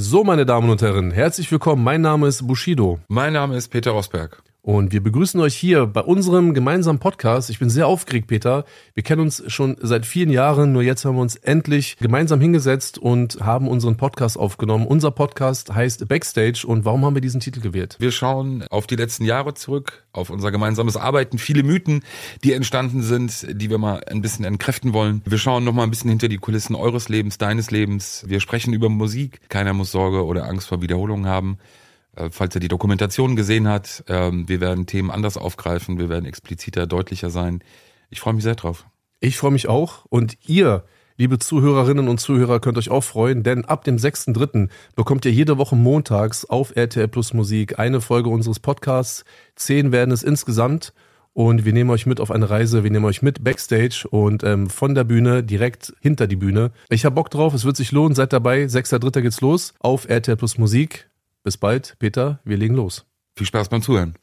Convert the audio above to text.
So, meine Damen und Herren, herzlich willkommen. Mein Name ist Bushido. Mein Name ist Peter Rosberg. Und wir begrüßen euch hier bei unserem gemeinsamen Podcast. Ich bin sehr aufgeregt, Peter. Wir kennen uns schon seit vielen Jahren, nur jetzt haben wir uns endlich gemeinsam hingesetzt und haben unseren Podcast aufgenommen. Unser Podcast heißt Backstage. Und warum haben wir diesen Titel gewählt? Wir schauen auf die letzten Jahre zurück, auf unser gemeinsames Arbeiten, viele Mythen, die entstanden sind, die wir mal ein bisschen entkräften wollen. Wir schauen noch mal ein bisschen hinter die Kulissen eures Lebens, deines Lebens. Wir sprechen über Musik. Keiner muss Sorge oder Angst vor Wiederholungen haben. Äh, falls er die Dokumentation gesehen hat. Ähm, wir werden Themen anders aufgreifen, wir werden expliziter, deutlicher sein. Ich freue mich sehr drauf. Ich freue mich auch und ihr, liebe Zuhörerinnen und Zuhörer, könnt euch auch freuen, denn ab dem 6.3. bekommt ihr jede Woche montags auf RTL Plus Musik eine Folge unseres Podcasts. Zehn werden es insgesamt. Und wir nehmen euch mit auf eine Reise, wir nehmen euch mit Backstage und ähm, von der Bühne direkt hinter die Bühne. Ich hab Bock drauf, es wird sich lohnen, seid dabei. 6.3. geht's los auf RTL Plus Musik. Bis bald, Peter, wir legen los. Viel Spaß beim Zuhören.